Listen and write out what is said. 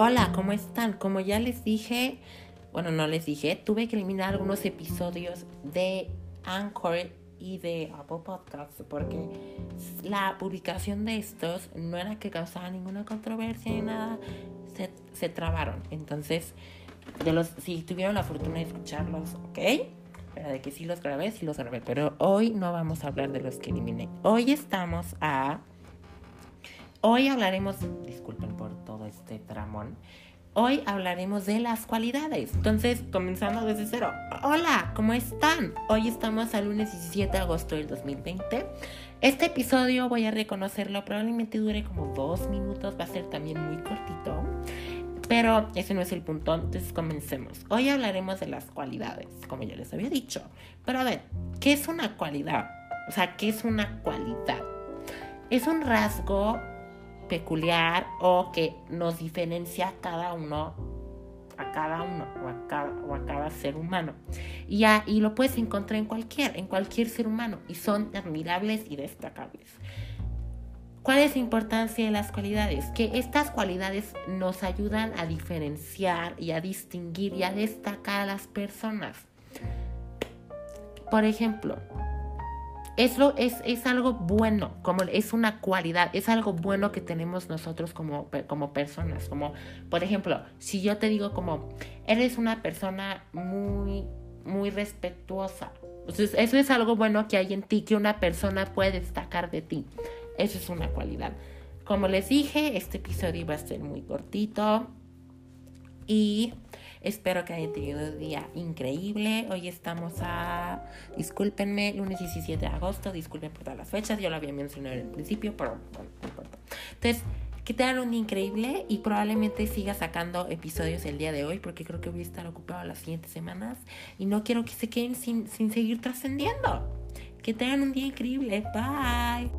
Hola, ¿cómo están? Como ya les dije, bueno, no les dije, tuve que eliminar algunos episodios de Anchor y de Apple Podcasts porque la publicación de estos no era que causara ninguna controversia ni nada, se, se trabaron. Entonces, de los, si tuvieron la fortuna de escucharlos, ¿ok? Pero de que sí los grabé, sí los grabé. Pero hoy no vamos a hablar de los que eliminé. Hoy estamos a Hoy hablaremos, disculpen por este tramón, hoy hablaremos de las cualidades. Entonces, comenzando desde cero. Hola, ¿cómo están? Hoy estamos al lunes 17 de agosto del 2020. Este episodio, voy a reconocerlo, probablemente dure como dos minutos, va a ser también muy cortito. Pero ese no es el punto, entonces comencemos. Hoy hablaremos de las cualidades, como ya les había dicho. Pero a ver, ¿qué es una cualidad? O sea, ¿qué es una cualidad? Es un rasgo peculiar o que nos diferencia a cada uno, a cada uno o a cada, o a cada ser humano. Y, y lo puedes encontrar en cualquier, en cualquier ser humano y son admirables y destacables. ¿Cuál es la importancia de las cualidades? Que estas cualidades nos ayudan a diferenciar y a distinguir y a destacar a las personas. Por ejemplo, es, es, algo bueno, como es una cualidad, es algo bueno que tenemos nosotros como, como personas. Como, por ejemplo, si yo te digo como, eres una persona muy, muy respetuosa. Entonces, eso es algo bueno que hay en ti, que una persona puede destacar de ti. Eso es una cualidad. Como les dije, este episodio va a ser muy cortito. Y Espero que hayan tenido un día increíble. Hoy estamos a, discúlpenme, lunes 17 de agosto. Disculpen por todas las fechas. Yo lo había mencionado en el principio, pero bueno, no importa. Entonces, que tengan un día increíble y probablemente siga sacando episodios el día de hoy porque creo que voy a estar ocupado las siguientes semanas y no quiero que se queden sin, sin seguir trascendiendo. Que tengan un día increíble. Bye.